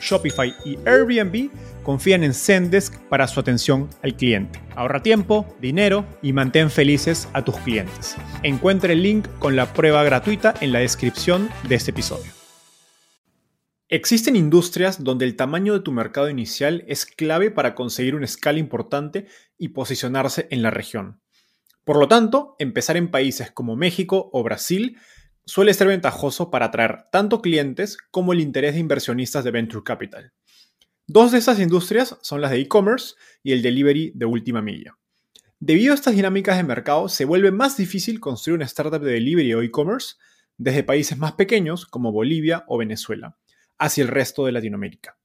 Shopify y Airbnb confían en Zendesk para su atención al cliente. Ahorra tiempo, dinero y mantén felices a tus clientes. Encuentre el link con la prueba gratuita en la descripción de este episodio. Existen industrias donde el tamaño de tu mercado inicial es clave para conseguir una escala importante y posicionarse en la región. Por lo tanto, empezar en países como México o Brasil suele ser ventajoso para atraer tanto clientes como el interés de inversionistas de Venture Capital. Dos de esas industrias son las de e-commerce y el delivery de última milla. Debido a estas dinámicas de mercado, se vuelve más difícil construir una startup de delivery o e-commerce desde países más pequeños como Bolivia o Venezuela hacia el resto de Latinoamérica.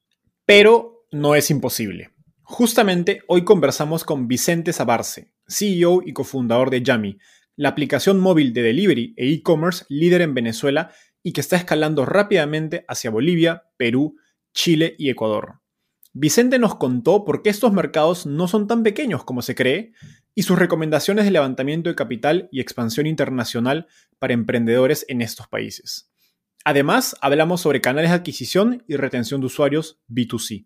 Pero no es imposible. Justamente hoy conversamos con Vicente Sabarce, CEO y cofundador de Yami, la aplicación móvil de delivery e e-commerce líder en Venezuela y que está escalando rápidamente hacia Bolivia, Perú, Chile y Ecuador. Vicente nos contó por qué estos mercados no son tan pequeños como se cree y sus recomendaciones de levantamiento de capital y expansión internacional para emprendedores en estos países. Además, hablamos sobre canales de adquisición y retención de usuarios B2C.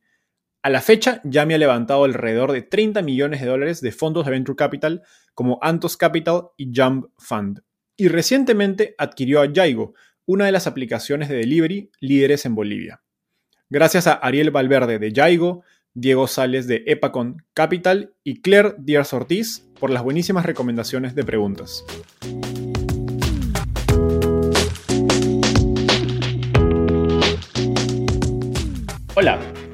A la fecha, ya me ha levantado alrededor de 30 millones de dólares de fondos de Venture Capital como Antos Capital y Jump Fund. Y recientemente adquirió a Yaigo, una de las aplicaciones de delivery líderes en Bolivia. Gracias a Ariel Valverde de Yaigo, Diego Sales de Epacon Capital y Claire Díaz Ortiz por las buenísimas recomendaciones de preguntas. Hola,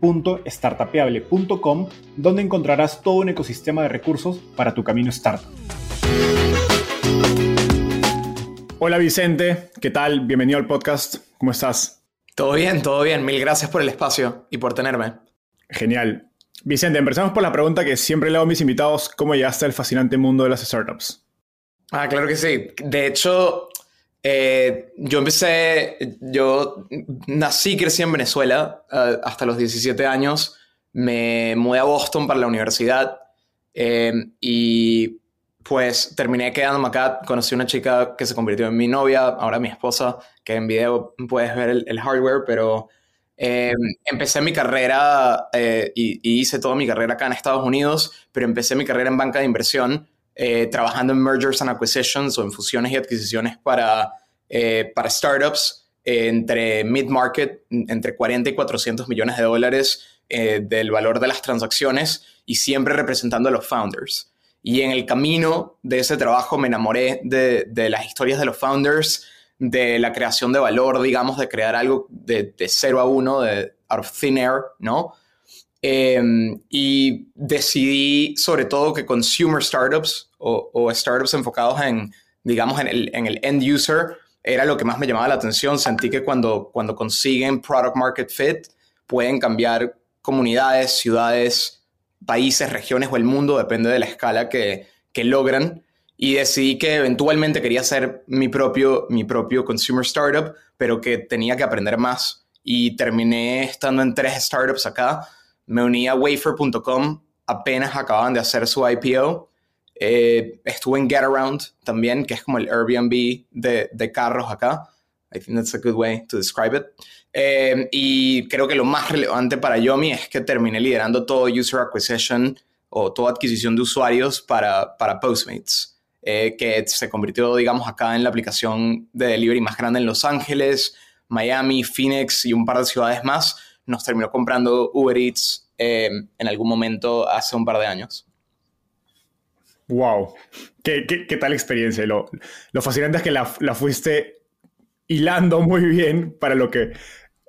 www.startapeable.com donde encontrarás todo un ecosistema de recursos para tu camino startup. Hola Vicente, ¿qué tal? Bienvenido al podcast. ¿Cómo estás? Todo bien, todo bien. Mil gracias por el espacio y por tenerme. Genial. Vicente, empezamos por la pregunta que siempre le hago a mis invitados, ¿cómo llegaste al fascinante mundo de las startups? Ah, claro que sí. De hecho, eh, yo empecé, yo nací y crecí en Venezuela eh, hasta los 17 años. Me mudé a Boston para la universidad eh, y pues terminé quedándome acá. Conocí una chica que se convirtió en mi novia, ahora mi esposa, que en video puedes ver el, hardware, pero eh, empecé mi carrera eh, y, hice toda mi carrera acá en Estados Unidos, pero empecé mi carrera en banca de inversión, eh, trabajando en mergers and acquisitions o en fusiones y adquisiciones para, para startups entre mid-market, entre 40 y 400 millones de dólares del valor de las transacciones y siempre representando a los founders. Y en el camino de ese trabajo me enamoré de, de las historias de los founders, de la creación de valor, digamos, de crear algo de, de cero a uno, de out of thin air, ¿no? Em, y decidí sobre todo que consumer startups o, o, startups enfocados en, digamos, en el, en el end user era lo que más me llamaba la atención. Sentí que cuando, cuando consiguen product market fit pueden cambiar comunidades, ciudades, países, regiones o el mundo, depende de la escala que, logran. Y decidí que eventualmente quería hacer mi propio, mi propio consumer startup, pero que tenía que aprender más. Y terminé estando en tres startups acá, me uní a wafer.com, apenas acababan de hacer su IPO. Eh, estuve en GetAround también, que es como el Airbnb de, de carros acá. I think that's a good way to describe it. Eh, y creo que lo más relevante para Yomi es que terminé liderando todo user acquisition o toda adquisición de usuarios para, para Postmates, eh, que se convirtió, digamos, acá en la aplicación de delivery más grande en Los Ángeles, Miami, Phoenix y un par de ciudades más. Nos terminó comprando Uber Eats eh, en algún momento hace un par de años. ¡Wow! ¿Qué, qué, tal experiencia? Lo, lo fascinante es que la, la fuiste hilando muy bien para lo que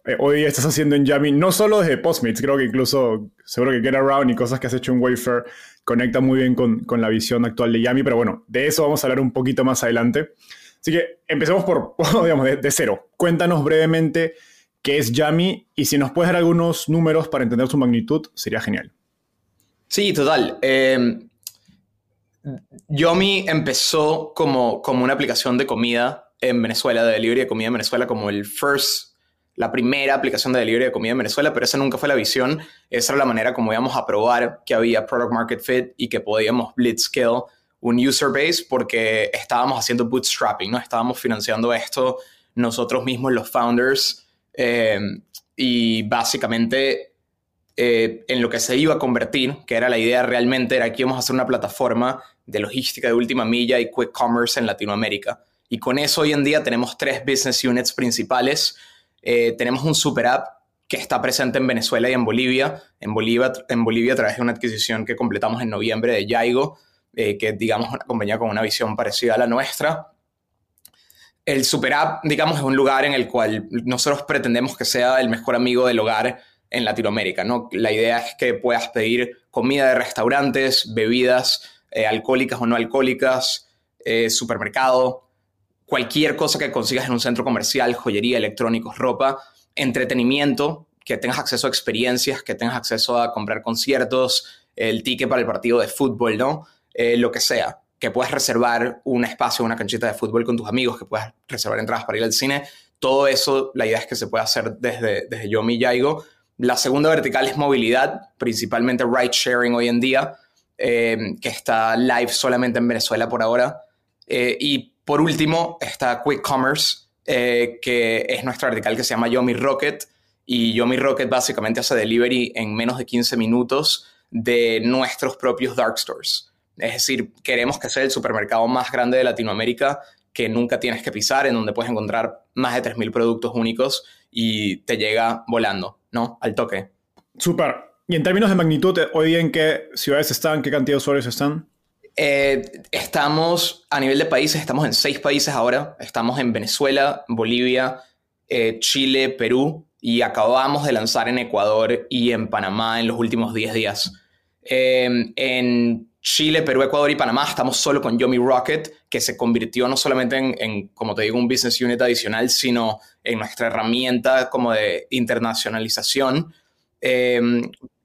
eh, hoy estás haciendo en Yami, no solo desde Postmates, creo que incluso seguro que Get Around y cosas que has hecho en Wafer conectan muy bien con, con, la visión actual de Yami, pero bueno, de eso vamos a hablar un poquito más adelante. Así que empecemos por, digamos, de, cero. Cuéntanos brevemente qué es Yami y si nos puedes dar algunos números para entender su magnitud, sería genial. Sí, total. Eh, Yomi empezó como, como una aplicación de comida en Venezuela, de delivery de comida en Venezuela, como el first, la primera aplicación de delivery de comida en Venezuela, pero esa nunca fue la visión. Esa era la manera como íbamos a probar que había product market fit y que podíamos blitzscale un user base porque estábamos haciendo bootstrapping, ¿no? Estábamos financiando esto nosotros mismos, los founders, eh, y básicamente eh, en lo que se iba a convertir, que era la idea realmente, era que íbamos a hacer una plataforma de logística de última milla y quick commerce en Latinoamérica. Y con eso hoy en día tenemos tres business units principales. Eh, tenemos un super app que está presente en Venezuela y en Bolivia. En Bolivia, en Bolivia a través de una adquisición que completamos en noviembre de Yaigo, eh, que digamos una compañía con una visión parecida a la nuestra. El super app, digamos, es un lugar en el cual nosotros pretendemos que sea el mejor amigo del hogar en Latinoamérica. ¿no? La idea es que puedas pedir comida de restaurantes, bebidas eh, alcohólicas o no alcohólicas, supermercado, cualquier cosa que consigas en un centro comercial, joyería, electrónicos, ropa, entretenimiento, que tengas acceso a experiencias, que tengas acceso a comprar conciertos, el ticket para el partido de fútbol, ¿no? Eh, lo que sea, que puedas reservar un espacio, una canchita de fútbol con tus amigos, que puedas reservar entradas para ir al cine. Todo eso, la idea es que se pueda hacer desde, desde Yomi Yaigo. La segunda vertical es movilidad, principalmente ride sharing hoy en día, eh, que está live solamente en Venezuela por ahora. Eh, y por último, está Quick Commerce, eh, que es nuestra vertical que se llama Yomi Rocket. Y Yomi Rocket básicamente hace delivery en menos de 15 minutos de nuestros propios dark stores. Es decir, queremos que sea el supermercado más grande de Latinoamérica que nunca tienes que pisar, en donde puedes encontrar más de 3.000 productos únicos y te llega volando, ¿no? Al toque. Súper. Y en términos de magnitud, ¿hoy día en qué ciudades están? ¿Qué cantidad de usuarios están? Eh, estamos a nivel de países, estamos en seis países ahora. Estamos en Venezuela, Bolivia, eh, Chile, Perú y acabamos de lanzar en Ecuador y en Panamá en los últimos 10 días. Em, en Chile, Perú, Ecuador y Panamá estamos solo con Yomi Rocket, que se convirtió no solamente en, como te digo, un business unit adicional, sino en nuestra herramienta como de internacionalización. Eh,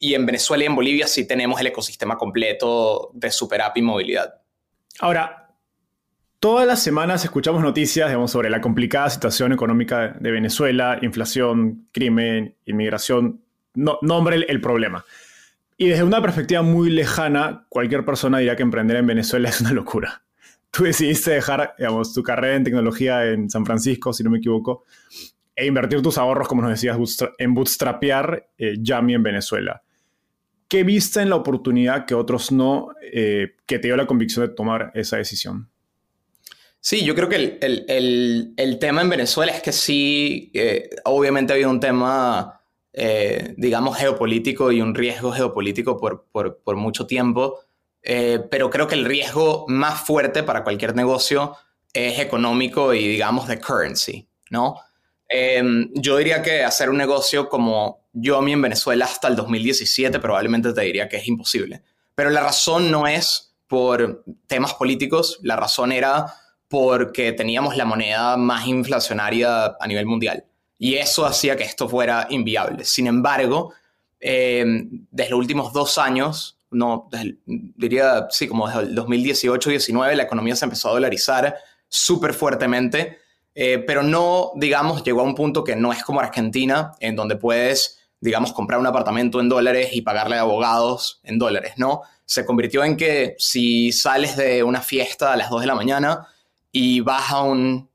y en Venezuela y en Bolivia sí tenemos el ecosistema completo de super app y movilidad. Ahora, todas las semanas escuchamos noticias digamos, sobre la complicada situación económica de Venezuela, inflación, crimen, inmigración. No, nombre el, problema. Y desde una perspectiva muy lejana, cualquier persona dirá que emprender en Venezuela es una locura. Tú decidiste dejar digamos, tu carrera en tecnología en San Francisco, si no me equivoco, e invertir tus ahorros, como nos decías, en bootstrapear eh, Yami en Venezuela. ¿Qué viste en la oportunidad que otros no, eh, que te dio la convicción de tomar esa decisión? Sí, yo creo que el, el, el, tema en Venezuela es que sí, eh, obviamente ha habido un tema, eh, digamos, geopolítico y un riesgo geopolítico por, por, por mucho tiempo, pero creo que el riesgo más fuerte para cualquier negocio es económico y, digamos, de currency, ¿no? Em, yo diría que hacer un negocio como Yomi en Venezuela hasta el 2017 probablemente te diría que es imposible. Pero la razón no es por temas políticos, la razón era porque teníamos la moneda más inflacionaria a nivel mundial. Y eso hacía que esto fuera inviable. Sin embargo, em, desde los últimos dos años, no, diría, sí, como desde el 2018-19, la economía se empezó a dolarizar súper fuertemente eh, pero no, digamos, llegó a un punto que no es como Argentina, en donde puedes digamos, comprar un apartamento en dólares y pagarle a abogados en dólares, ¿no? Se convirtió en que si sales de una fiesta a las 2 de la mañana y vas a un,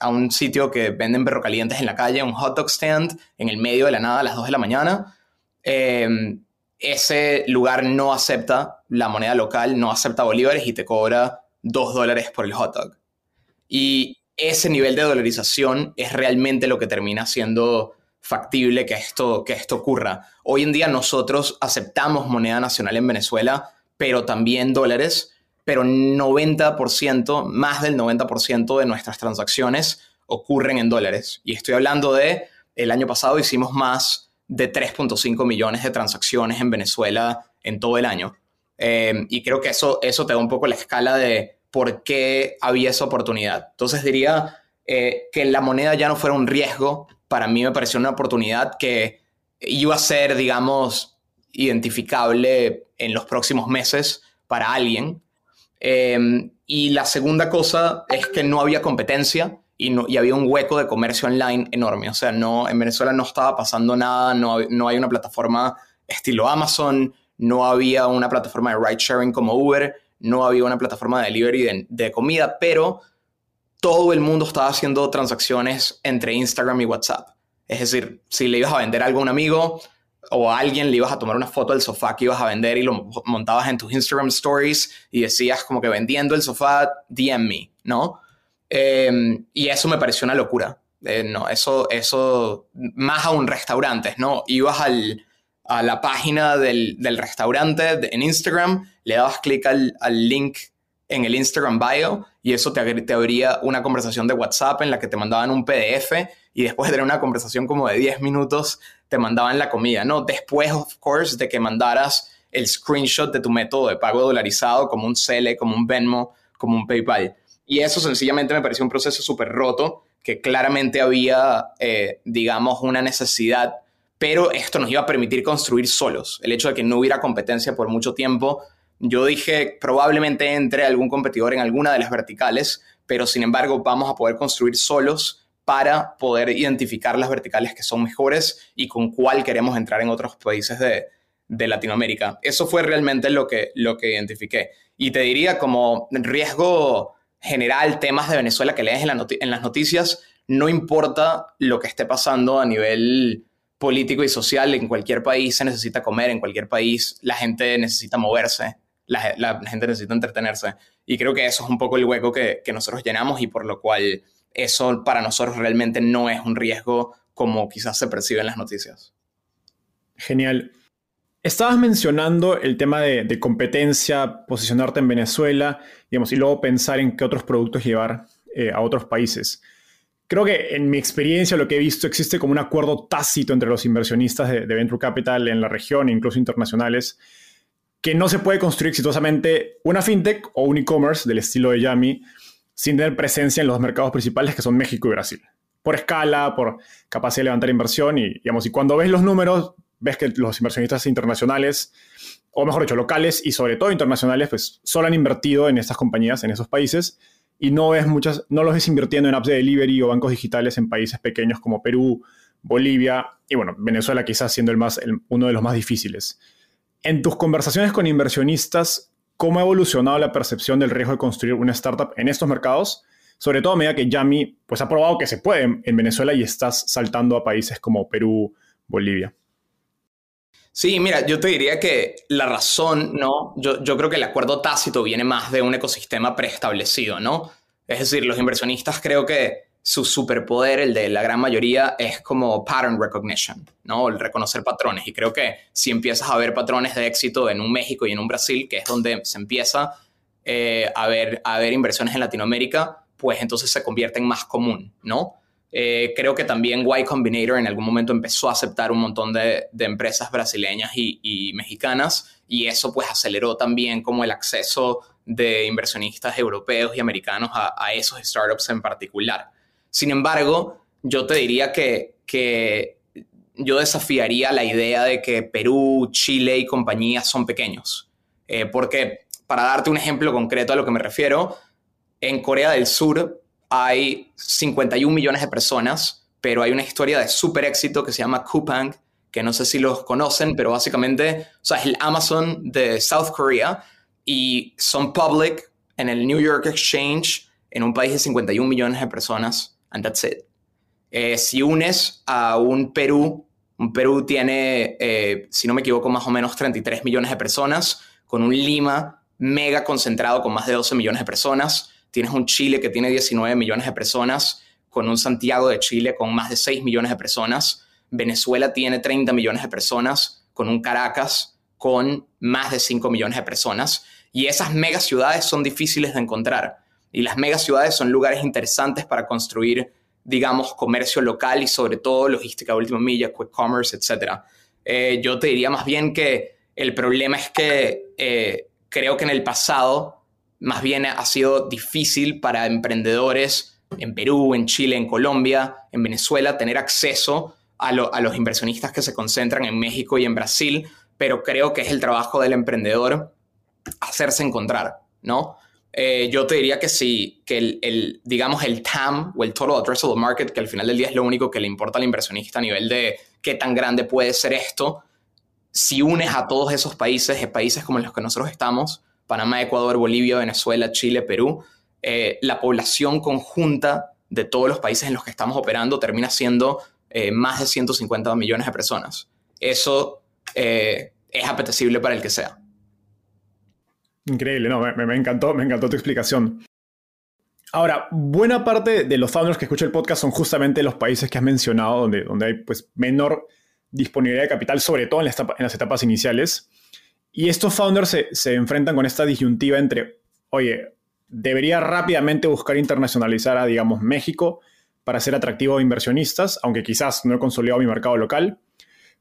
a un sitio que venden perro calientes en la calle, un hot dog stand en el medio de la nada a las 2 de la mañana, em, ese lugar no acepta la moneda local, no acepta bolívares y te cobra 2 dólares por el hot dog. Y ese nivel de dolarización es realmente lo que termina siendo factible que esto, que esto ocurra. Hoy en día nosotros aceptamos moneda nacional en Venezuela, pero también dólares, pero 90%, más del 90% de nuestras transacciones ocurren en dólares. Y estoy hablando de, el año pasado hicimos más de 3.5 millones de transacciones en Venezuela en todo el año. Eh, y creo que eso, eso te da un poco la escala de por qué había esa oportunidad. Entonces diría eh, que la moneda ya no fuera un riesgo para mí me pareció una oportunidad que iba a ser, digamos, identificable en los próximos meses para alguien. Em, y la segunda cosa es que no había competencia y, había un hueco de comercio online enorme. O sea, no, en Venezuela no estaba pasando nada, no, no hay una plataforma estilo Amazon, no había una plataforma de ride sharing como Uber, no había una plataforma de delivery de, de comida, pero todo el mundo estaba haciendo transacciones entre Instagram y WhatsApp. Es decir, si le ibas a vender algo a un amigo o a alguien, le ibas a tomar una foto del sofá que ibas a vender y lo montabas en tus Instagram stories y decías como que vendiendo el sofá, DM me, ¿no? Em, y eso me pareció una locura. Eh, no, eso, eso, más a un restaurante, ¿no? Ibas al, a la página del, del restaurante en Instagram, le dabas clic al, al link en el Instagram bio y eso te, te, abría una conversación de WhatsApp en la que te mandaban un PDF y después de tener una conversación como de 10 minutos te mandaban la comida, ¿no? Después, of course, de que mandaras el screenshot de tu método de pago dolarizado como un Cele, como un Venmo, como un PayPal. Y eso sencillamente me pareció un proceso súper roto, que claramente había, eh, digamos, una necesidad, pero esto nos iba a permitir construir solos. El hecho de que no hubiera competencia por mucho tiempo yo dije, probablemente entre algún competidor en alguna de las verticales, pero sin embargo vamos a poder construir solos para poder identificar las verticales que son mejores y con cuál queremos entrar en otros países de, Latinoamérica. Eso fue realmente lo que, lo que identifiqué. Y te diría como riesgo general, temas de Venezuela que lees en, en las noticias, no importa lo que esté pasando a nivel político y social, en cualquier país se necesita comer, en cualquier país la gente necesita moverse la, gente necesita entretenerse. Y creo que eso es un poco el hueco que, nosotros llenamos y por lo cual eso para nosotros realmente no es un riesgo como quizás se percibe en las noticias. Genial. Estabas mencionando el tema de, competencia, posicionarte en Venezuela, digamos, y luego pensar en qué otros productos llevar eh, a otros países. Creo que en mi experiencia, lo que he visto, existe como un acuerdo tácito entre los inversionistas de, de Venture Capital en la región e incluso internacionales, que no se puede construir exitosamente una fintech o un e-commerce del estilo de Yami sin tener presencia en los mercados principales que son México y Brasil. Por escala, por capacidad de levantar inversión y, digamos, y cuando ves los números, ves que los inversionistas internacionales, o mejor dicho, locales y sobre todo internacionales, pues solo han invertido en estas compañías, en esos países, y no ves muchas, no los ves invirtiendo en apps de delivery o bancos digitales en países pequeños como Perú, Bolivia y bueno, Venezuela quizás siendo el más, uno de los más difíciles. En tus conversaciones con inversionistas, ¿cómo ha evolucionado la percepción del riesgo de construir una startup en estos mercados? Sobre todo a medida que Yami pues, ha probado que se puede en Venezuela y estás saltando a países como Perú, Bolivia. Sí, mira, yo te diría que la razón, ¿no? Yo, yo creo que el acuerdo tácito viene más de un ecosistema preestablecido, ¿no? Es decir, los inversionistas creo que su superpoder, el de la gran mayoría, es como pattern recognition, ¿no? El reconocer patrones. Y creo que si empiezas a ver patrones de éxito en un México y en un Brasil, que es donde se empieza eh, a, ver, a ver inversiones en Latinoamérica, pues entonces se convierte en más común, ¿no? Eh, creo que también Y Combinator en algún momento empezó a aceptar un montón de, empresas brasileñas y, mexicanas y eso pues aceleró también como el acceso de inversionistas europeos y americanos a, a esos startups en particular. Sin embargo, yo te diría que, yo desafiaría la idea de que Perú, Chile y compañías son pequeños. Eh, porque, para darte un ejemplo concreto a lo que me refiero, en Corea del Sur hay 51 millones de personas, pero hay una historia de súper éxito que se llama Coupang, que que no sé si los conocen, pero básicamente, o sea, es el Amazon de South Korea y son public en el New York Exchange en un país de 51 millones de personas, and that's it. Eh, si unes a un Perú, un Perú tiene, eh, si no me equivoco, más o menos 33 millones de personas, con un Lima mega concentrado con más de 12 millones de personas, tienes un Chile que tiene 19 millones de personas, con un Santiago de Chile con más de 6 millones de personas, Venezuela tiene 30 millones de personas, con un Caracas con más de 5 millones de personas, y esas mega ciudades son difíciles de encontrar. Y las mega ciudades son lugares interesantes para construir, digamos, comercio local y sobre todo logística de última milla, quick commerce, etc. Eh, yo te diría más bien que el problema es que eh, creo que en el pasado más bien ha sido difícil para emprendedores en Perú, en Chile, en Colombia, en Venezuela, tener acceso a, a, los inversionistas que se concentran en México y en Brasil, pero creo que es el trabajo del emprendedor hacerse encontrar, ¿no? Eh, yo te diría que sí, que el, digamos, el TAM o el Total Addressable Market, que al final del día es lo único que le importa al inversionista a nivel de qué tan grande puede ser esto, si unes a todos esos países, países como los que nosotros estamos, Panamá, Ecuador, Bolivia, Venezuela, Chile, Perú, eh, la población conjunta de todos los países en los que estamos operando termina siendo eh, más de 150 millones de personas. Eso es apetecible para el que sea. Increíble, no, me, encantó, me encantó tu explicación. Ahora, buena parte de los founders que escuchan el podcast son justamente los países que has mencionado, donde, donde hay pues, menor disponibilidad de capital, sobre todo en, las etapas iniciales. Y estos founders se, se, enfrentan con esta disyuntiva entre, oye, debería rápidamente buscar internacionalizar a, digamos, México para ser atractivo a inversionistas, aunque quizás no he consolidado mi mercado local,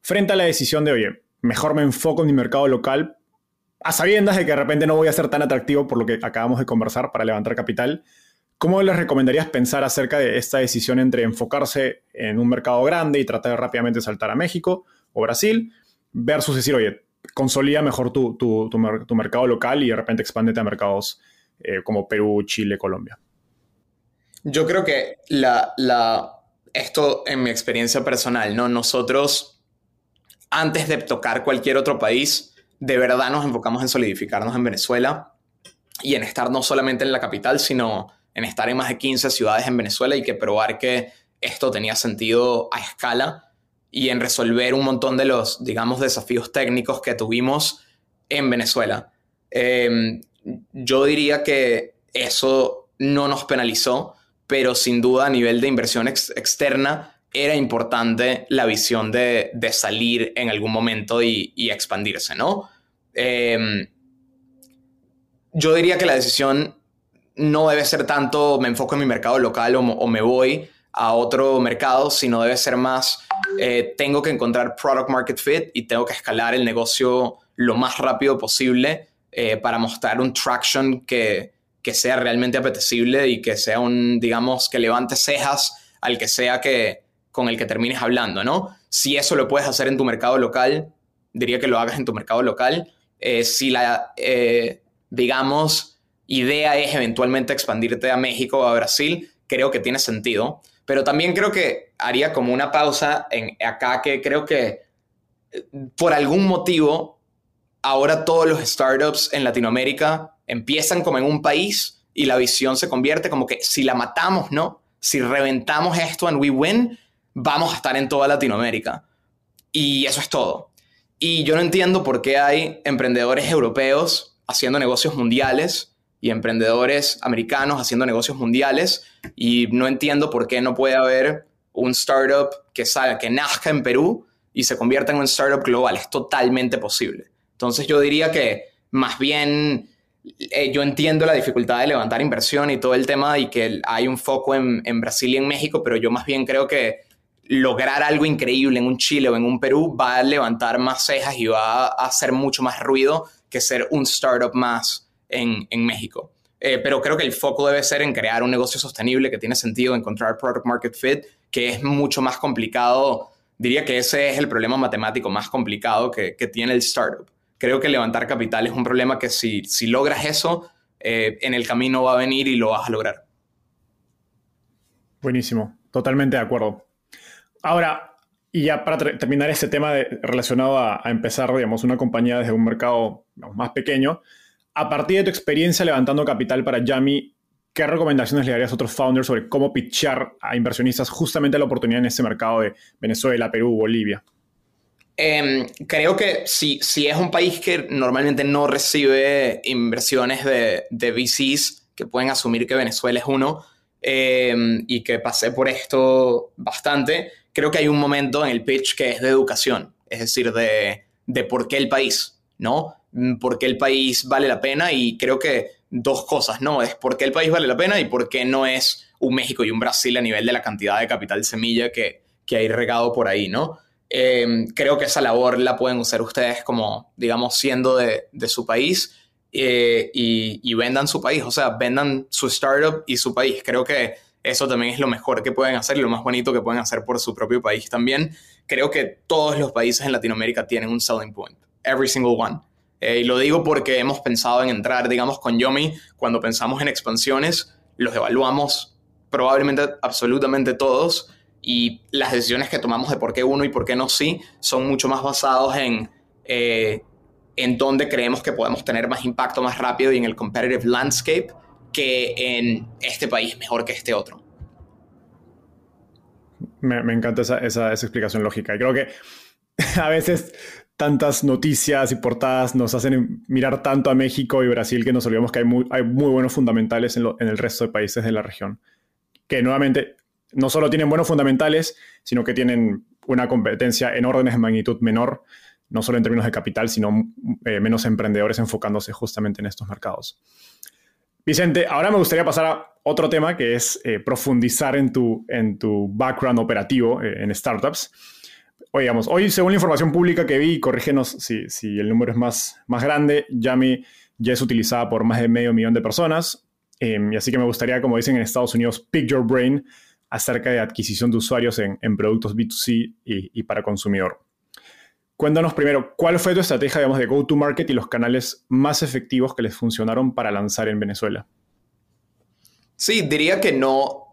frente a la decisión de, oye, mejor me enfoco en mi mercado local a sabiendas de que de repente no voy a ser tan atractivo por lo que acabamos de conversar para levantar capital, ¿cómo les recomendarías pensar acerca de esta decisión entre enfocarse en un mercado grande y tratar de rápidamente saltar a México o Brasil versus decir, oye, consolida mejor tu, tu, tu, mercado local y de repente expandete a mercados eh, como Perú, Chile, Colombia? Yo creo que la, la, esto en mi experiencia personal, ¿no? Nosotros, antes de tocar cualquier otro país, de verdad nos enfocamos en solidificarnos en Venezuela y en estar no solamente en la capital, sino en estar en más de 15 ciudades en Venezuela y que probar que esto tenía sentido a escala y en resolver un montón de los, digamos, desafíos técnicos que tuvimos en Venezuela. Em, yo diría que eso no nos penalizó, pero sin duda a nivel de inversión externa era importante la visión de, salir en algún momento y, expandirse, ¿no? Em, yo diría que la decisión no debe ser tanto me enfoco en mi mercado local o, me voy a otro mercado, sino debe ser más eh, tengo que encontrar product market fit y tengo que escalar el negocio lo más rápido posible eh, para mostrar un traction que, que sea realmente apetecible y que sea un, digamos, que levante cejas al que sea que, con el que termines hablando, ¿no? Si eso lo puedes hacer en tu mercado local, diría que lo hagas en tu mercado local. Eh, si la, eh, digamos, idea es eventualmente expandirte a México o a Brasil, creo que tiene sentido. Pero también creo que haría como una pausa en acá que creo que eh, por algún motivo ahora todos los startups en Latinoamérica empiezan como en un país y la visión se convierte como que si la matamos, ¿no? Si reventamos esto en We Win, vamos a estar en toda Latinoamérica. Y eso es todo. Y yo no entiendo por qué hay emprendedores europeos haciendo negocios mundiales y emprendedores americanos haciendo negocios mundiales. Y no entiendo por qué no puede haber un startup que, salga, que nazca en Perú y se convierta en un startup global. Es totalmente posible. Entonces yo diría que más bien eh, yo entiendo la dificultad de levantar inversión y todo el tema y que hay un foco en, en Brasil y en México, pero yo más bien creo que lograr algo increíble en un Chile o en un Perú va a levantar más cejas y va a hacer mucho más ruido que ser un startup más en, México. Eh, pero creo que el foco debe ser en crear un negocio sostenible que tiene sentido, encontrar product market fit, que es mucho más complicado. Diría que ese es el problema matemático más complicado que, tiene el startup. Creo que levantar capital es un problema que si, si logras eso, eh, en el camino va a venir y lo vas a lograr. Buenísimo, totalmente de acuerdo. Ahora, Y ya para terminar este tema relacionado a, empezar, digamos, una compañía desde un mercado más pequeño, a partir de tu experiencia levantando capital para Yami, ¿qué recomendaciones le darías a otros founders sobre cómo pitchar a inversionistas justamente la oportunidad en este mercado de Venezuela, Perú, Bolivia? Em, creo que si, si es un país que normalmente no recibe inversiones de, de VCs, que pueden asumir que Venezuela es uno, em, y que pasé por esto bastante, creo que hay un momento en el pitch que es de educación, es decir, de, de por qué el país, ¿no? Mm, por qué el país vale la pena y creo que dos cosas, ¿no? Es por qué el país vale la pena y por qué no es un México y un Brasil a nivel de la cantidad de capital semilla que, que hay regado por ahí, ¿no? Em, creo que esa labor la pueden usar ustedes como, digamos, siendo de, de su país eh, y, y, vendan su país, o sea, vendan su startup y su país. Creo que eso también es lo mejor que pueden hacer y lo más bonito que pueden hacer por su propio país también. Creo que todos los países en Latinoamérica tienen un selling point, every single one. Eh, y lo digo porque hemos pensado en entrar, digamos, con Yomi, cuando pensamos en expansiones, los evaluamos probablemente absolutamente todos y las decisiones que tomamos de por qué uno y por qué no sí son mucho más basados en, eh, en dónde creemos que podemos tener más impacto más rápido y en el competitive landscape que en este país mejor que este otro. Me, encanta esa, explicación lógica y creo que a veces tantas noticias y portadas nos hacen mirar tanto a México y Brasil que nos olvidamos que hay muy, buenos fundamentales en, en, el resto de países de la región. Que nuevamente no solo tienen buenos fundamentales, sino que tienen una competencia en órdenes de magnitud menor, no solo en términos de capital, sino eh, menos emprendedores enfocándose justamente en estos mercados. Vicente, ahora me gustaría pasar a otro tema que es eh, profundizar en tu, en tu background operativo eh, en startups. Oigamos, hoy según la información pública que vi, corrígenos si, si el número es más, más grande, Yami ya es utilizada por más de medio millón de personas. y así que me gustaría, como dicen en Estados Unidos, pick your brain acerca de adquisición de usuarios en, productos B2C y, para consumidor. Cuéntanos primero, ¿cuál fue tu estrategia digamos, de go-to-market y los canales más efectivos que les funcionaron para lanzar en Venezuela? Sí, diría que no.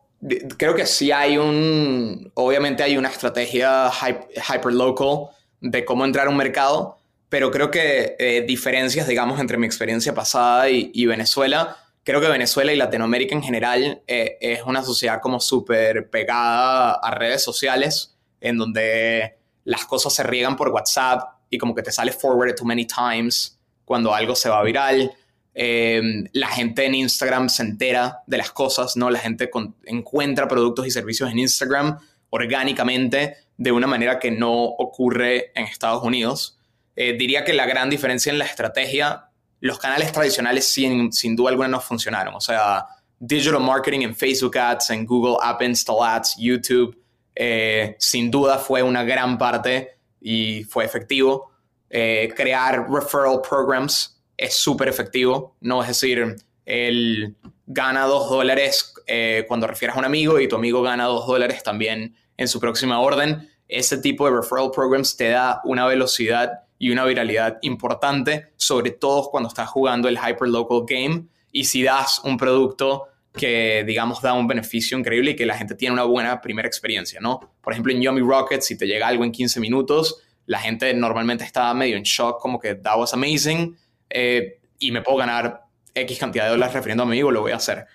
Creo que sí hay un. Obviamente hay una estrategia hyper local de cómo entrar a un mercado, pero creo que eh, diferencias, digamos, entre mi experiencia pasada y, y Venezuela creo que Venezuela y Latinoamérica en general eh, es una sociedad como súper pegada a redes sociales, en donde las cosas se riegan por WhatsApp y como que te sale forward too many times cuando algo se va viral. Em, la gente en Instagram se entera de las cosas, ¿no? La gente encuentra productos y servicios en Instagram orgánicamente de una manera que no ocurre en Estados Unidos. Eh, diría que la gran diferencia en la estrategia los canales tradicionales sin, sin duda alguna no funcionaron. O sea, digital marketing en Facebook Ads, en Google App Install Ads, YouTube, eh, sin duda fue una gran parte y fue efectivo. Eh, crear referral programs es súper efectivo, ¿no? Es decir, él gana dos dólares eh, cuando refieres a un amigo y tu amigo gana dos dólares también en su próxima orden. Ese tipo de referral programs te da una velocidad y una viralidad importante, sobre todo cuando estás jugando el hyperlocal game y si das un producto que, digamos, da un beneficio increíble y que la gente tiene una buena primera experiencia, ¿no? Por ejemplo, en Yummy Rocket, si te llega algo en 15 minutos, la gente normalmente está medio en shock, como que that was amazing, eh, y me puedo ganar X cantidad de dólares refiriendo a mi amigo, lo voy a hacer.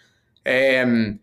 Em,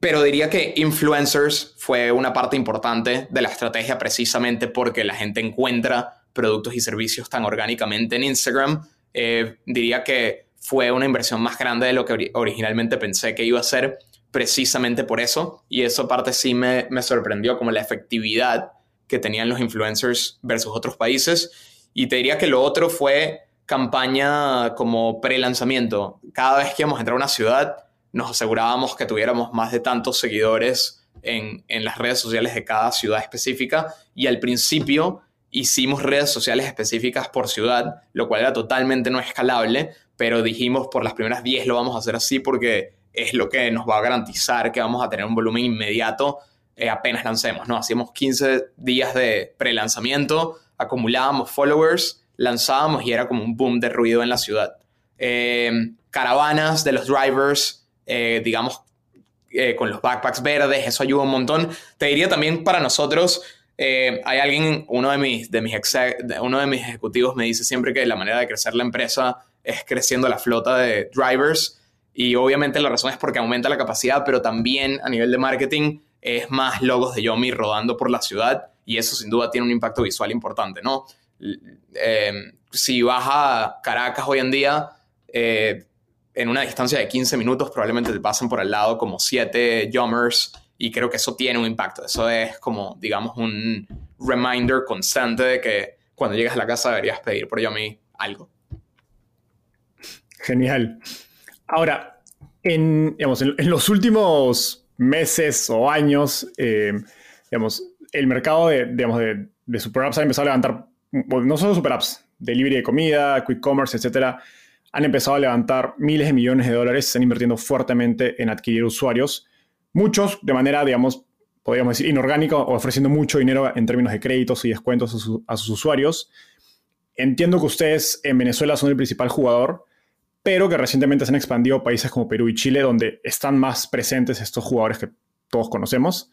pero diría que influencers fue una parte importante de la estrategia precisamente porque la gente encuentra productos y servicios tan orgánicamente en Instagram, eh, diría que fue una inversión más grande de lo que originalmente pensé que iba a ser, precisamente por eso. Y eso aparte sí me, me sorprendió, como la efectividad que tenían los influencers versus otros países. Y te diría que lo otro fue campaña como pre-lanzamiento. Cada vez que íbamos a entrar a una ciudad, nos asegurábamos que tuviéramos más de tantos seguidores en, en, las redes sociales de cada ciudad específica. Y al principio hicimos redes sociales específicas por ciudad, lo cual era totalmente no escalable, pero dijimos por las primeras 10 lo vamos a hacer así porque es lo que nos va a garantizar que vamos a tener un volumen inmediato eh, apenas lancemos, ¿no? Hacíamos 15 días de pre-lanzamiento, acumulábamos followers, lanzábamos y era como un boom de ruido en la ciudad. Eh, caravanas de los drivers, eh, digamos, con los backpacks verdes, eso ayuda un montón. Te diría también para nosotros, hay alguien, uno de, mis, de mis uno de mis ejecutivos me dice siempre que la manera de crecer la empresa es creciendo la flota de drivers y obviamente la razón es porque aumenta la capacidad, pero también a nivel de marketing es más logos de Yomi rodando por la ciudad y eso sin duda tiene un impacto visual importante, ¿no? Eh, si vas a Caracas hoy en día, eh, en una distancia de 15 minutos probablemente te pasen por al lado como 7 Yommers y creo que eso tiene un impacto. Eso es como, digamos, un reminder constante de que cuando llegas a la casa deberías pedir por Yomi algo. Genial. Ahora, en, en, los últimos meses o años, eh, digamos, el mercado de, digamos, de, de super apps ha empezado a levantar, no solo super apps, delivery de comida, quick commerce, etcétera, han empezado a levantar miles de millones de dólares, están invirtiendo fuertemente en adquirir usuarios, muchos de manera, digamos, podríamos decir, inorgánica o ofreciendo mucho dinero en términos de créditos y descuentos a sus usuarios. Entiendo que ustedes en Venezuela son el principal jugador, pero que recientemente se han expandido países como Perú y Chile, donde están más presentes estos jugadores que todos conocemos.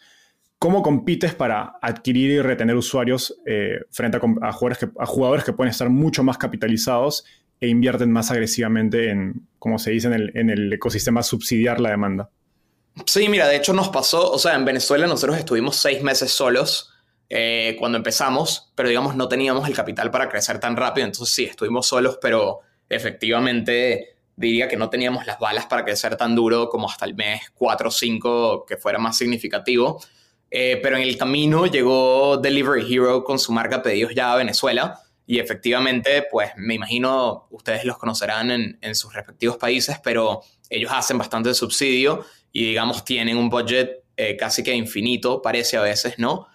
¿Cómo compites para adquirir y retener usuarios eh, frente a, jugadores que, pueden estar mucho más capitalizados e invierten más agresivamente en, como se dice, en el, en el ecosistema subsidiar la demanda? Sí, mira, de hecho nos pasó, o sea, en Venezuela nosotros estuvimos seis meses solos eh, cuando empezamos, pero digamos no teníamos el capital para crecer tan rápido, entonces sí, estuvimos solos, pero efectivamente diría que no teníamos las balas para crecer tan duro como hasta el mes 4 o 5 que fuera más significativo. Eh, pero en el camino llegó Delivery Hero con su marca Pedidos Ya a Venezuela y efectivamente, pues me imagino ustedes los conocerán en, en sus respectivos países, pero ellos hacen bastante subsidio y digamos tienen un budget eh, casi que infinito, parece a veces, ¿no?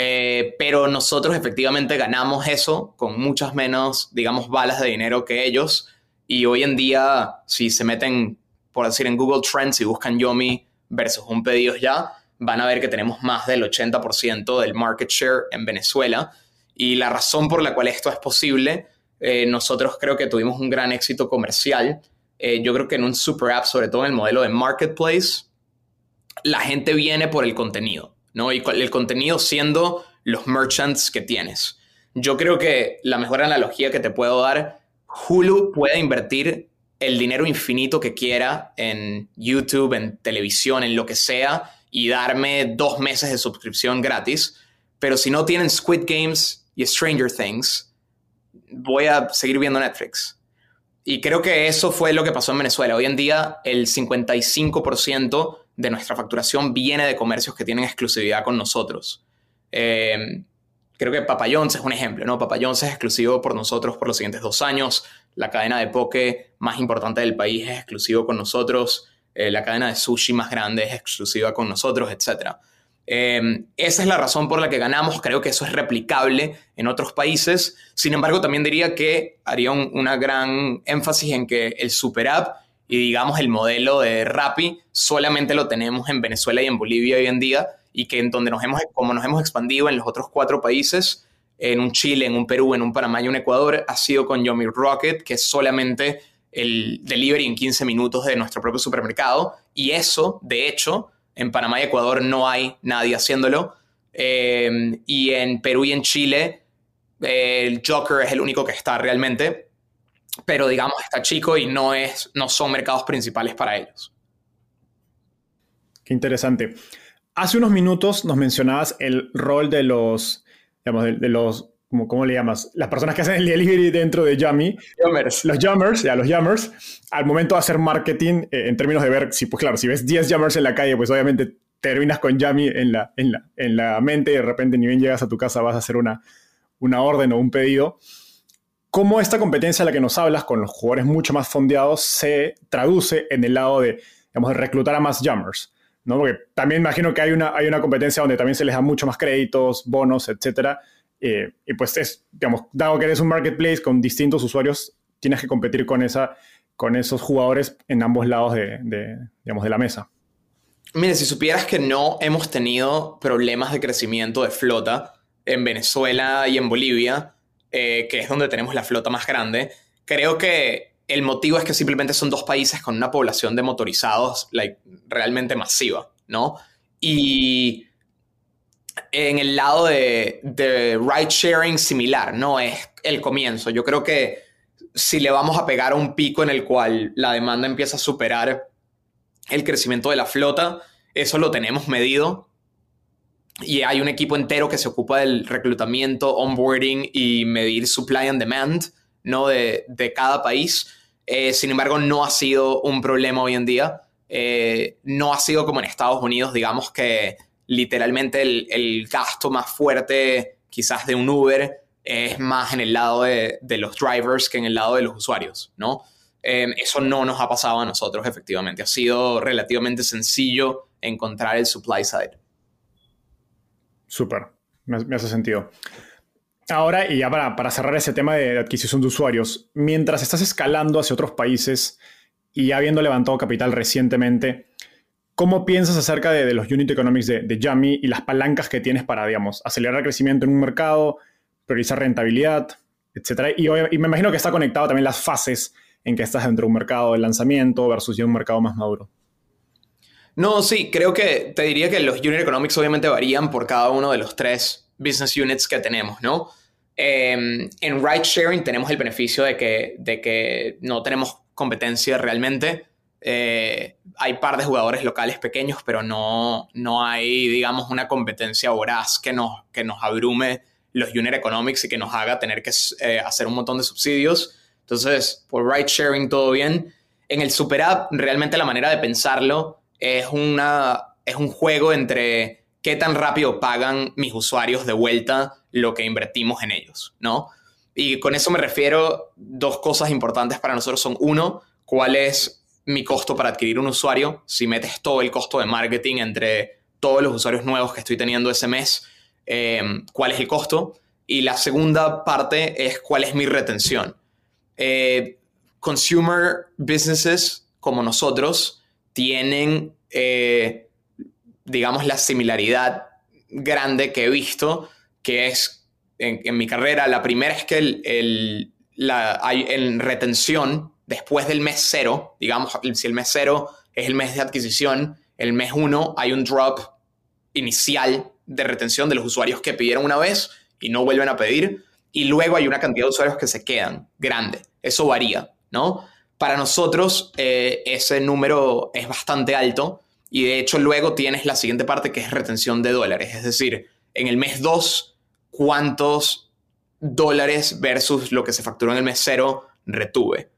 Eh, pero nosotros efectivamente ganamos eso con muchas menos, digamos, balas de dinero que ellos. Y hoy en día, si se meten, por decir, en Google Trends y buscan Yomi versus un pedido ya, van a ver que tenemos más del 80% del market share en Venezuela. Y la razón por la cual esto es posible, eh, nosotros creo que tuvimos un gran éxito comercial. Eh, yo creo que en un super app, sobre todo en el modelo de marketplace, la gente viene por el contenido. ¿No? Y el contenido siendo los merchants que tienes. Yo creo que la mejor analogía que te puedo dar, Hulu puede invertir el dinero infinito que quiera en YouTube, en televisión, en lo que sea, y darme dos meses de suscripción gratis. Pero si no tienen Squid Games y Stranger Things, voy a seguir viendo Netflix. Y creo que eso fue lo que pasó en Venezuela. Hoy en día el 55% de nuestra facturación viene de comercios que tienen exclusividad con nosotros. Eh, creo que Papayons es un ejemplo, ¿no? Papayons es exclusivo por nosotros por los siguientes dos años. La cadena de poke más importante del país es exclusivo con nosotros. Eh, la cadena de sushi más grande es exclusiva con nosotros, etc. Eh, esa es la razón por la que ganamos. Creo que eso es replicable en otros países. Sin embargo, también diría que haría un, una gran énfasis en que el super app y digamos el modelo de Rappi solamente lo tenemos en Venezuela y en Bolivia hoy en día y que en donde nos hemos, como nos hemos expandido en los otros cuatro países, en un Chile, en un Perú, en un Panamá y un Ecuador, ha sido con Yomi Rocket, que es solamente el delivery en 15 minutos de nuestro propio supermercado. Y eso, de hecho, en Panamá y Ecuador no hay nadie haciéndolo. Eh, y en Perú y en Chile, el Joker es el único que está realmente pero digamos está chico y no, es, no son mercados principales para ellos. Qué interesante. Hace unos minutos nos mencionabas el rol de los, digamos, de, los, ¿cómo, le llamas? Las personas que hacen el delivery dentro de Yummy. Yummers. Los Yummers, ya, los Yummers. Al momento de hacer marketing, eh, en términos de ver, si, pues claro, si ves 10 Yummers en la calle, pues obviamente terminas con Yummy en la, en, la, en la mente y de repente ni bien llegas a tu casa vas a hacer una, una orden o un pedido cómo esta competencia a la que nos hablas con los jugadores mucho más fondeados se traduce en el lado de, digamos, de reclutar a más jumpers. ¿no? Porque también imagino que hay una, hay una competencia donde también se les da mucho más créditos, bonos, etc. Eh, y pues es, digamos, dado que eres un marketplace con distintos usuarios, tienes que competir con, esa, con esos jugadores en ambos lados de, digamos, de la mesa. Mire, si supieras que no hemos tenido problemas de crecimiento de flota en Venezuela y en Bolivia, eh, que es donde tenemos la flota más grande, creo que el motivo es que simplemente son dos países con una población de motorizados realmente masiva, ¿no? Y en el lado de, de ride sharing similar, no es el comienzo. Yo creo que si le vamos a pegar a un pico en el cual la demanda empieza a superar el crecimiento de la flota, eso lo tenemos medido. Y hay un equipo entero que se ocupa del reclutamiento, onboarding y medir supply and demand ¿no? de, cada país. Eh, sin embargo, no ha sido un problema hoy en día. Eh, no ha sido como en Estados Unidos, digamos que literalmente el, gasto más fuerte quizás de un Uber es más en el lado de, los drivers que en el lado de los usuarios, ¿no? Em, eso no nos ha pasado a nosotros, efectivamente. Ha sido relativamente sencillo encontrar el supply side. Súper, me, hace sentido. Ahora, y ya para, para cerrar ese tema de adquisición de usuarios, mientras estás escalando hacia otros países y habiendo levantado capital recientemente, ¿Cómo piensas acerca de, los unit economics de, de Yami y las palancas que tienes para, digamos, acelerar el crecimiento en un mercado, priorizar rentabilidad, etcétera? Y, me imagino que está conectado también las fases en que estás dentro de un mercado de lanzamiento versus ya un mercado más maduro. No, sí, creo que te diría que los unit economics obviamente varían por cada uno de los tres business units que tenemos, ¿no? Em, en ride sharing tenemos el beneficio de que, de que no tenemos competencia realmente. Eh, hay par de jugadores locales pequeños, pero no, no hay, digamos, una competencia voraz que nos, que nos abrume los unit economics y que nos haga tener que eh, hacer un montón de subsidios. Entonces, por ride sharing todo bien. En el super app, realmente la manera de pensarlo es, una, es un juego entre qué tan rápido pagan mis usuarios de vuelta lo que invertimos en ellos, ¿no? Y con eso me refiero, dos cosas importantes para nosotros son, uno, cuál es mi costo para adquirir un usuario, si metes todo el costo de marketing entre todos los usuarios nuevos que estoy teniendo ese mes, eh, cuál es el costo. Y la segunda parte es cuál es mi retención. Eh, consumer businesses como nosotros tienen, eh, digamos, la similaridad grande que he visto, que es en, mi carrera, la primera es que el, la, hay, en retención después del mes cero, digamos, si el mes cero es el mes de adquisición, el mes uno hay un drop inicial de retención de los usuarios que pidieron una vez y no vuelven a pedir, y luego hay una cantidad de usuarios que se quedan, grande. Eso varía, ¿no? Para nosotros eh, ese número es bastante alto y de hecho luego tienes la siguiente parte que es retención de dólares, es decir, en el mes 2, cuántos dólares versus lo que se facturó en el mes cero retuve.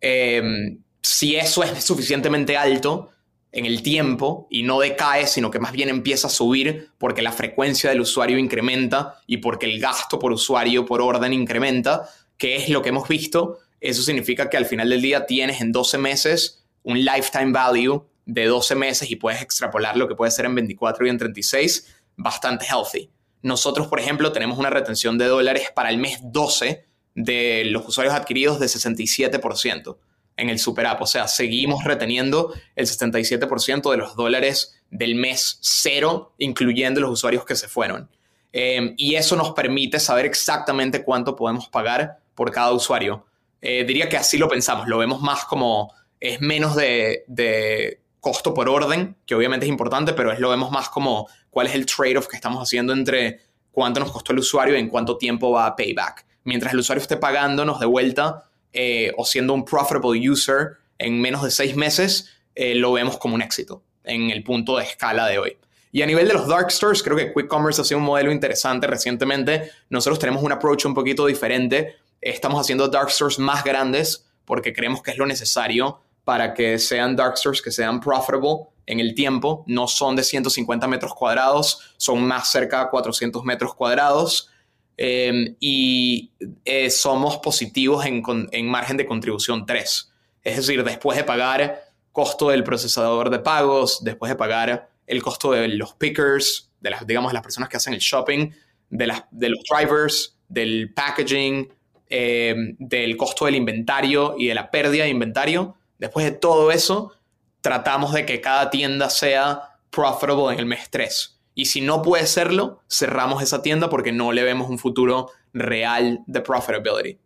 Em, si eso es suficientemente alto en el tiempo y no decae, sino que más bien empieza a subir porque la frecuencia del usuario incrementa y porque el gasto por usuario por orden incrementa, que es lo que hemos visto, eso significa que al final del día tienes en 12 meses un lifetime value de 12 meses y puedes extrapolar lo que puede ser en 24 y en 36, bastante healthy. Nosotros, por ejemplo, tenemos una retención de dólares para el mes 12 de los usuarios adquiridos de 67% en el Super App. O sea, seguimos reteniendo el 67% de los dólares del mes cero, incluyendo los usuarios que se fueron. Em, y eso nos permite saber exactamente cuánto podemos pagar por cada usuario. Eh, diría que así lo pensamos, lo vemos más como es menos de, de, costo por orden, que obviamente es importante, pero es, lo vemos más como cuál es el trade-off que estamos haciendo entre cuánto nos costó el usuario y en cuánto tiempo va a payback mientras el usuario esté pagándonos de vuelta eh, o siendo un profitable user en menos de seis meses, eh, lo vemos como un éxito en el punto de escala de hoy. Y a nivel de los dark stores, creo que Quick Commerce ha sido un modelo interesante recientemente. Nosotros tenemos un approach un poquito diferente. Estamos haciendo dark stores más grandes porque creemos que es lo necesario para que sean dark stores que sean profitable en el tiempo. No son de 150 metros cuadrados, son más cerca de 400 metros cuadrados. Em, y eh, somos positivos en, margen de contribución 3. Es decir, después de pagar costo del procesador de pagos, después de pagar el costo de los pickers, de las, digamos, las personas que hacen el shopping, de, las, de los drivers, del packaging, em, del costo del inventario y de la pérdida de inventario, después de todo eso, tratamos de que cada tienda sea profitable en el mes 3. Y si no puede serlo, cerramos esa tienda porque no le vemos un futuro real de profitability.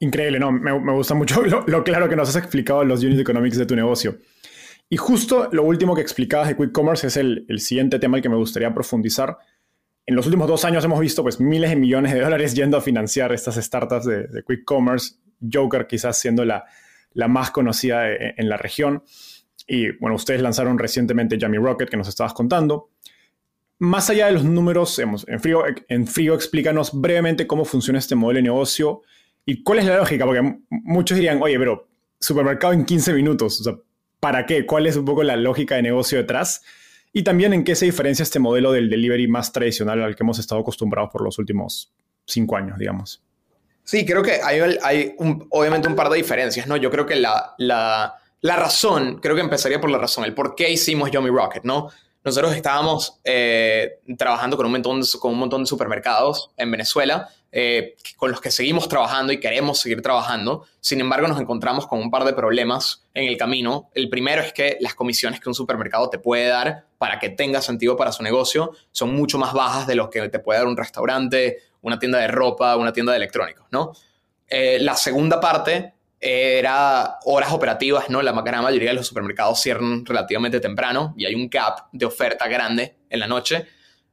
Increíble, no, me, gusta mucho lo, claro que nos has explicado los unit economics de tu negocio. Y justo lo último que explicabas de Quick Commerce es el, siguiente tema al que me gustaría profundizar. En los últimos dos años hemos visto pues, miles de millones de dólares yendo a financiar estas startups de, Quick Commerce, Joker quizás siendo la, la más conocida e, en la región. Y bueno, ustedes lanzaron recientemente Jammy Rocket, que nos estabas contando. Más allá de los números, en frío, en frío explícanos brevemente cómo funciona este modelo de negocio y cuál es la lógica, porque muchos dirían, oye, pero supermercado en 15 minutos, ¿para qué? ¿Cuál es un poco la lógica de negocio detrás? Y también en qué se diferencia este modelo del delivery más tradicional al que hemos estado acostumbrados por los últimos cinco años, digamos. Sí, creo que hay, hay obviamente un par de diferencias, ¿no? Yo creo que la, la, la, razón, creo que empezaría por la razón, el por qué hicimos Yummy Rocket, ¿no? Nosotros estábamos eh, trabajando con un, montón de, con un montón de supermercados en Venezuela eh, con los que seguimos trabajando y queremos seguir trabajando. Sin embargo, nos encontramos con un par de problemas en el camino. El primero es que las comisiones que un supermercado te puede dar para que tenga sentido para su negocio son mucho más bajas de lo que te puede dar un restaurante, una tienda de ropa, una tienda de electrónicos, ¿no? Eh, la segunda parte era horas operativas, ¿no? La gran mayoría de los supermercados cierran relativamente temprano y hay un gap de oferta grande en la noche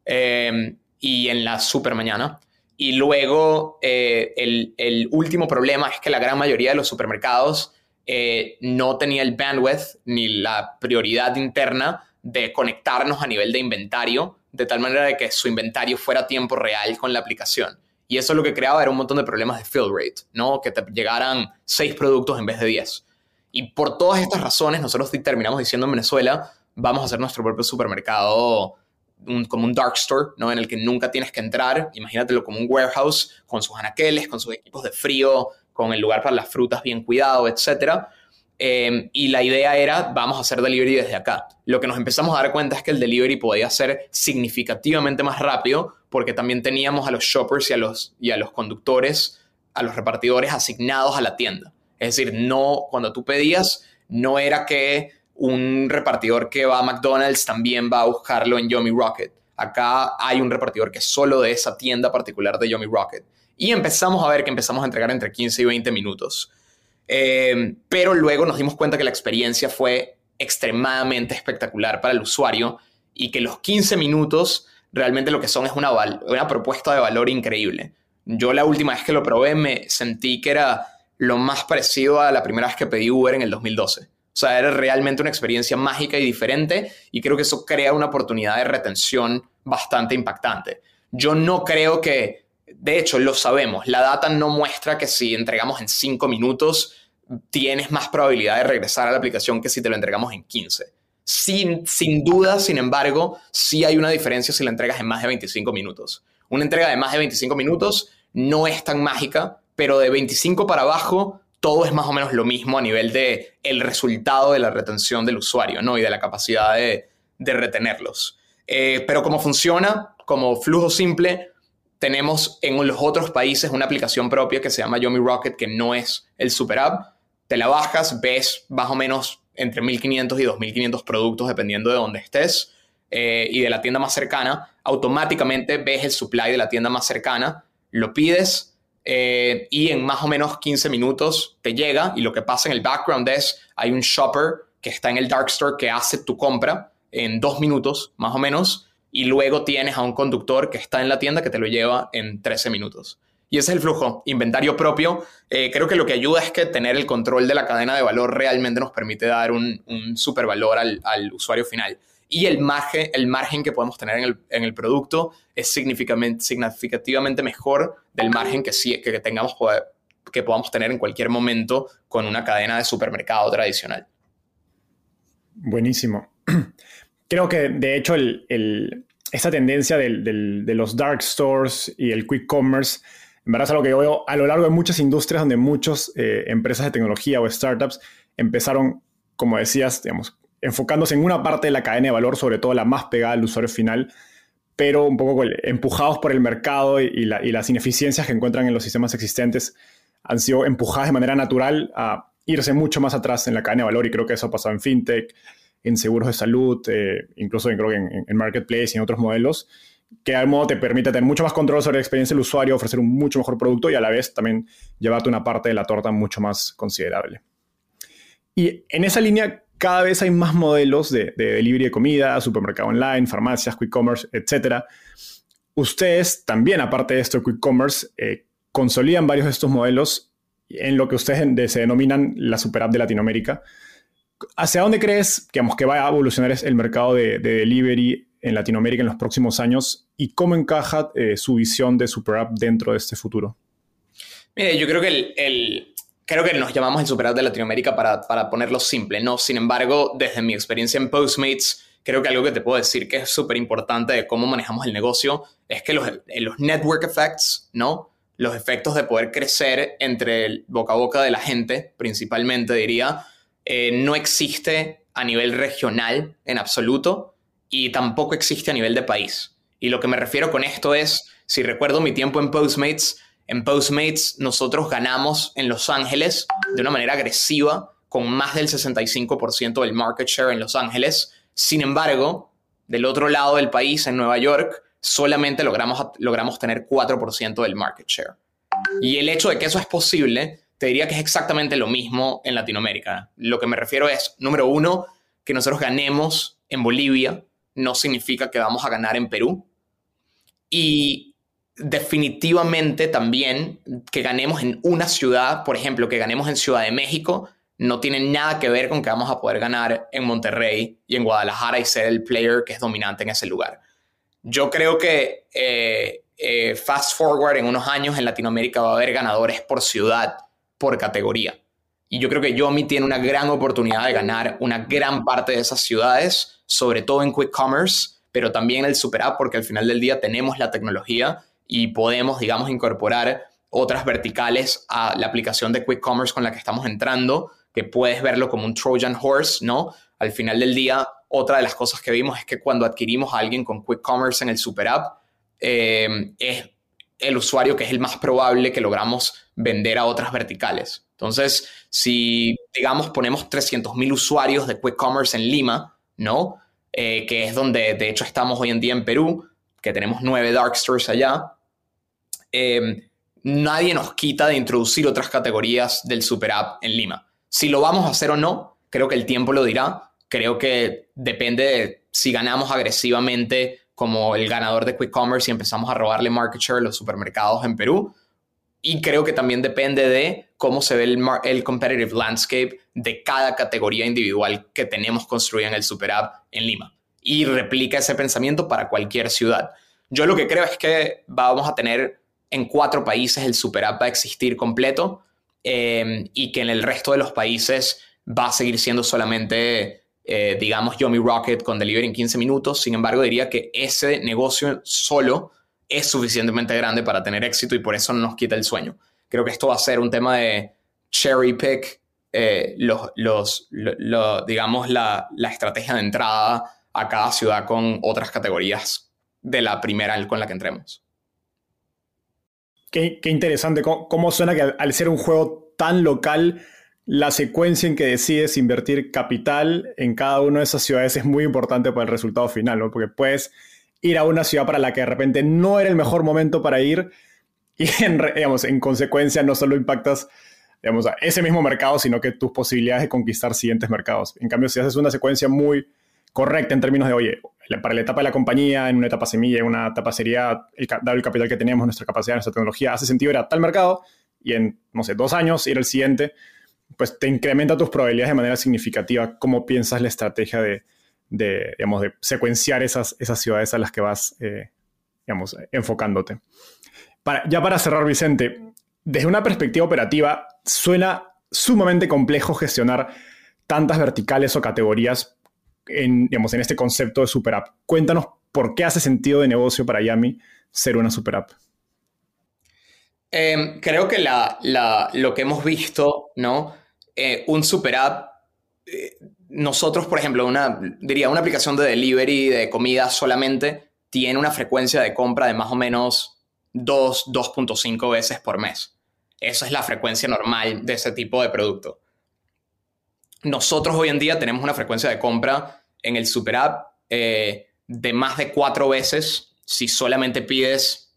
eh, y en la super mañana. Y luego eh, el, último problema es que la gran mayoría de los supermercados eh, no tenía el bandwidth ni la prioridad interna de conectarnos a nivel de inventario, de tal manera de que su inventario fuera a tiempo real con la aplicación. Y eso lo que creaba era un montón de problemas de fill rate, ¿no? Que te llegaran seis productos en vez de diez. Y por todas estas razones, nosotros terminamos diciendo en Venezuela, vamos a hacer nuestro propio supermercado como un dark store, ¿no? En el que nunca tienes que entrar. Imagínatelo como un warehouse con sus anaqueles, con sus equipos de frío, con el lugar para las frutas bien cuidado, etc. Em, y la idea era, vamos a hacer delivery desde acá. Lo que nos empezamos a dar cuenta es que el delivery podía ser significativamente más rápido porque también teníamos a los shoppers y a los, y a los conductores, a los repartidores asignados a la tienda. Es decir, no, cuando tú pedías, no era que un repartidor que va a McDonald's también va a buscarlo en Yomi Rocket. Acá hay un repartidor que es solo de esa tienda particular de Yomi Rocket. Y empezamos a ver que empezamos a entregar entre 15 y 20 minutos. Eh, pero luego nos dimos cuenta que la experiencia fue extremadamente espectacular para el usuario y que los 15 minutos realmente lo que son es una, una propuesta de valor increíble. Yo la última vez que lo probé me sentí que era lo más parecido a la primera vez que pedí Uber en el 2012. O sea, era realmente una experiencia mágica y diferente y creo que eso crea una oportunidad de retención bastante impactante. Yo no creo que, de hecho, lo sabemos, la data no muestra que si entregamos en 5 minutos tienes más probabilidad de regresar a la aplicación que si te lo entregamos en 15. Sin, sin duda, sin embargo, sí hay una diferencia si la entregas en más de 25 minutos. Una entrega de más de 25 minutos no es tan mágica, pero de 25 para abajo todo es más o menos lo mismo a nivel de el resultado de la retención del usuario, ¿no? Y de la capacidad de, retenerlos. Eh, pero cómo funciona, como flujo simple, tenemos en los otros países una aplicación propia que se llama Yomi Rocket, que no es el super app. Te la bajas, ves más o menos entre 1500 y 2500 productos, dependiendo de dónde estés, eh, y de la tienda más cercana. Automáticamente ves el supply de la tienda más cercana, lo pides, eh, y en más o menos 15 minutos te llega y lo que pasa en el background es hay un shopper que está en el dark store que hace tu compra en dos minutos más o menos y luego tienes a un conductor que está en la tienda que te lo lleva en 13 minutos. Y ese es el flujo, inventario propio. Eh, creo que lo que ayuda es que tener el control de la cadena de valor realmente nos permite dar un, un super valor al, usuario final y el margen, el margen que podemos tener en el producto es significativamente mejor del margen que, sí, que tengamos que podamos tener en cualquier momento con una cadena de supermercado tradicional. Buenísimo. Creo que de hecho el, esta tendencia de los dark stores y el quick commerce, en verdad es algo que veo a lo largo de muchas industrias donde muchas eh, empresas de tecnología o startups empezaron, como decías, digamos, enfocándose en una parte de la cadena de valor, sobre todo la más pegada al usuario final, pero un poco empujados por el mercado y, las ineficiencias que encuentran en los sistemas existentes han sido empujadas de manera natural a irse mucho más atrás en la cadena de valor y creo que eso ha pasado en fintech, en seguros de salud, eh, incluso creo que en, marketplace y en otros modelos, que al modo te permite tener mucho más control sobre la experiencia del usuario, ofrecer un mucho mejor producto y a la vez también llevarte una parte de la torta mucho más considerable. Y en esa línea, cada vez hay más modelos de, delivery de comida, supermercado online, farmacias, quick commerce, etc. Ustedes también, aparte de esto, quick commerce, eh, consolidan varios de estos modelos en lo que ustedes se denominan la super app de Latinoamérica. ¿Hacia dónde crees que va a evolucionar el mercado de, delivery en Latinoamérica en los próximos años y cómo encaja eh, su visión de super app dentro de este futuro? Mire, yo creo que el, creo que nos llamamos el super app de Latinoamérica para, para ponerlo simple, ¿no? Sin embargo, desde mi experiencia en Postmates, creo que algo que te puedo decir que es súper importante de cómo manejamos el negocio es que los, los network effects, ¿no? Los efectos de poder crecer entre el boca a boca de la gente, principalmente diría, eh, no existe a nivel regional en absoluto y tampoco existe a nivel de país. Y lo que me refiero con esto es, si recuerdo mi tiempo en Postmates, en Postmates nosotros ganamos en Los Ángeles de una manera agresiva con más del 65% del market share en Los Ángeles. Sin embargo, del otro lado del país, en Nueva York, solamente logramos, logramos tener 4% del market share. Y el hecho de que eso es posible te diría que es exactamente lo mismo en Latinoamérica. Lo que me refiero es, número uno, que nosotros ganemos en Bolivia no significa que vamos a ganar en Perú. Y definitivamente también que ganemos en una ciudad, por ejemplo, que ganemos en Ciudad de México, no tiene nada que ver con que vamos a poder ganar en Monterrey y en Guadalajara y ser el player que es dominante en ese lugar. Yo creo que eh, eh, fast forward en unos años en Latinoamérica va a haber ganadores por ciudad por categoría. Y yo creo que Yomi tiene una gran oportunidad de ganar una gran parte de esas ciudades, sobre todo en Quick Commerce, pero también en el Super App, porque al final del día tenemos la tecnología y podemos, digamos, incorporar otras verticales a la aplicación de Quick Commerce con la que estamos entrando, que puedes verlo como un Trojan Horse, ¿no? Al final del día, otra de las cosas que vimos es que cuando adquirimos a alguien con Quick Commerce en el Super App, eh, es el usuario que es el más probable que logramos vender a otras verticales. Entonces, si, digamos, ponemos 300.000 usuarios de Quick Commerce en Lima, ¿no? Eh, que es donde, de hecho, estamos hoy en día en Perú, que tenemos nueve dark stores allá, eh, nadie nos quita de introducir otras categorías del Super App en Lima. Si lo vamos a hacer o no, creo que el tiempo lo dirá. Creo que depende de si ganamos agresivamente como el ganador de Quick Commerce y empezamos a robarle market share a los supermercados en Perú. Y creo que también depende de cómo se ve el, el competitive landscape de cada categoría individual que tenemos construida en el Super App en Lima. Y replica ese pensamiento para cualquier ciudad. Yo lo que creo es que vamos a tener en cuatro países el Super App va a existir completo eh, y que en el resto de los países va a seguir siendo solamente eh, digamos, Yomi Rocket con delivery en 15 minutos. Sin embargo, diría que ese negocio solo es suficientemente grande para tener éxito y por eso no nos quita el sueño. Creo que esto va a ser un tema de cherry pick, eh, los, los, digamos, la, la, estrategia de entrada a cada ciudad con otras categorías de la primera con la que entremos. Qué, interesante, ¿Cómo, ¿Cómo, suena que al ser un juego tan local la secuencia en que decides invertir capital en cada una de esas ciudades es muy importante para el resultado final, ¿no? Porque puedes ir a una ciudad para la que de repente no era el mejor momento para ir y en, digamos, en consecuencia no solo impactas digamos, a ese mismo mercado, sino que tus posibilidades de conquistar siguientes mercados. En cambio, si haces una secuencia muy correcta en términos de, oye, para la etapa de la compañía, en una etapa semilla, en una etapa sería, el, dado el capital que tenemos, nuestra capacidad, nuestra tecnología, hace sentido ir a tal mercado y en, no sé, dos años ir al siguiente pues te incrementa tus probabilidades de manera significativa. ¿Cómo piensas la estrategia de, digamos, de secuenciar esas, esas ciudades a las que vas, eh, digamos, enfocándote? ya para cerrar, Vicente, desde una perspectiva operativa, suena sumamente complejo gestionar tantas verticales o categorías en, digamos, en este concepto de super app. Cuéntanos por qué hace sentido de negocio para Yami ser una super app. Em, creo que lo que hemos visto, ¿no? Eh, un super app, eh, nosotros, por ejemplo, una, diría, una aplicación de delivery de comida solamente tiene una frecuencia de compra de más o menos 2, 2.5 veces por mes. Esa es la frecuencia normal de ese tipo de producto. Nosotros hoy en día tenemos una frecuencia de compra en el super app eh, de más de cuatro veces si solamente pides,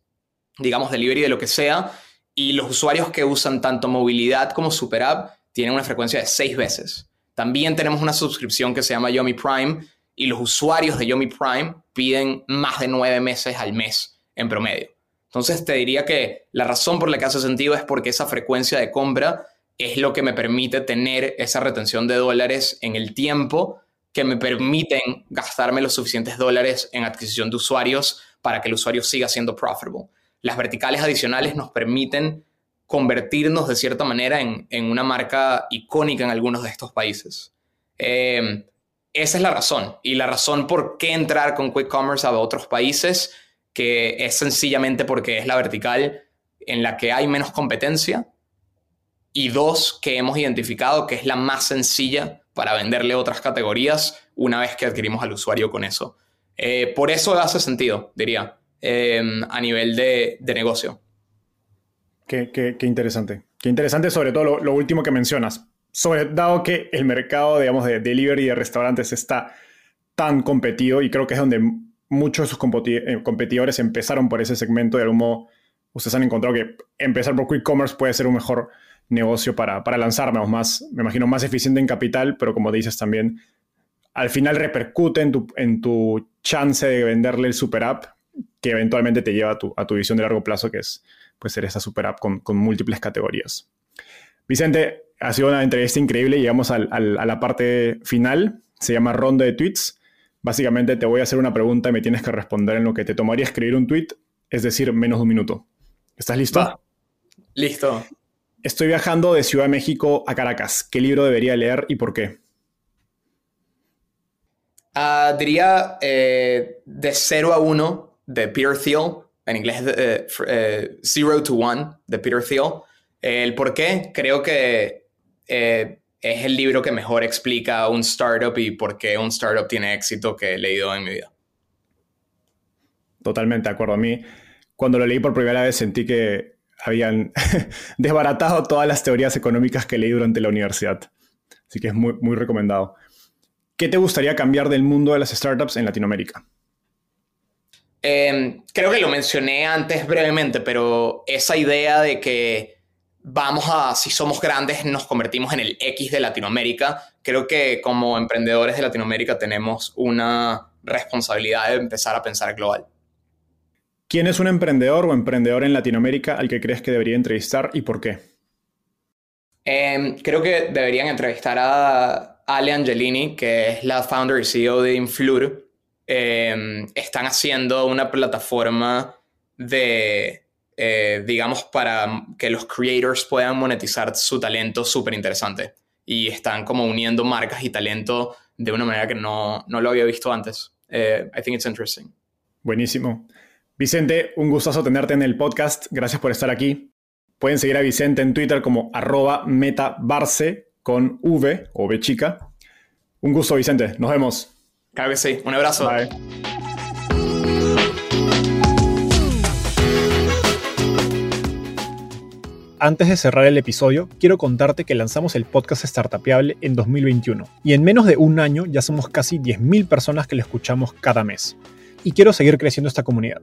digamos, delivery de lo que sea. Y los usuarios que usan tanto movilidad como super app tienen una frecuencia de seis veces. También tenemos una suscripción que se llama Yomi Prime y los usuarios de Yomi Prime piden más de nueve meses al mes en promedio. Entonces te diría que la razón por la que hace sentido es porque esa frecuencia de compra es lo que me permite tener esa retención de dólares en el tiempo que me permiten gastarme los suficientes dólares en adquisición de usuarios para que el usuario siga siendo profitable. Las verticales adicionales nos permiten convertirnos de cierta manera en, una marca icónica en algunos de estos países. Eh, esa es la razón. Y la razón por qué entrar con Quick Commerce a otros países, que es sencillamente porque es la vertical en la que hay menos competencia. Y dos, que hemos identificado que es la más sencilla para venderle otras categorías una vez que adquirimos al usuario con eso. Eh, por eso hace sentido, diría, eh, a nivel de, negocio. Qué, interesante. Qué interesante sobre todo lo último que mencionas sobre, dado que el mercado, digamos, de delivery de restaurantes está tan competido y creo que es donde muchos de sus eh, competidores empezaron por ese segmento, de algún modo ustedes han encontrado que empezar por quick commerce puede ser un mejor negocio para, para lanzarme, más, me imagino, más eficiente en capital, pero como dices también, al final repercute en tu, en tu chance de venderle el super app que eventualmente te lleva a tu, a tu visión de largo plazo, que es pues, ser esa super app con, con múltiples categorías. Vicente, ha sido una entrevista increíble. Llegamos a la parte final. Se llama ronda de tweets. Básicamente te voy a hacer una pregunta y me tienes que responder en lo que te tomaría escribir un tweet, es decir, menos de un minuto. ¿Estás listo? Listo. Estoy viajando de Ciudad de México a Caracas. ¿Qué libro debería leer y por qué? Ah, diría eh, de 0 a 1 de Peter Thiel. En inglés, eh, eh, Zero to One de Peter Thiel. El por qué, creo que eh, es el libro que mejor explica un startup y por qué un startup tiene éxito que he leído en mi vida. Totalmente de acuerdo. A mí, cuando lo leí por primera vez, sentí que habían desbaratado todas las teorías económicas que leí durante la universidad. Así que es muy, muy recomendado. ¿Qué te gustaría cambiar del mundo de las startups en Latinoamérica? Em, creo que lo mencioné antes brevemente, pero esa idea de que vamos a, si somos grandes, nos convertimos en el X de Latinoamérica. Creo que como emprendedores de Latinoamérica tenemos una responsabilidad de empezar a pensar global. ¿Quién es un emprendedor o emprendedor en Latinoamérica al que crees que debería entrevistar y por qué? Em, creo que deberían entrevistar a Ale Angelini, que es la founder y CEO de Influr. Em, están haciendo una plataforma de eh, digamos, para que los creators puedan monetizar su talento súper interesante. Y están como uniendo marcas y talento de una manera que no, no lo había visto antes. Eh, I think it's interesting. Buenísimo. Vicente, un gustazo tenerte en el podcast. Gracias por estar aquí. Pueden seguir a Vicente en Twitter como arroba metabarce con V o V chica. Un gusto, Vicente. Nos vemos. Claro que sí. Un abrazo. Bye. Antes de cerrar el episodio, quiero contarte que lanzamos el podcast Startupiable en 2021 y en menos de un año ya somos casi 10.000 personas que lo escuchamos cada mes. Y quiero seguir creciendo esta comunidad.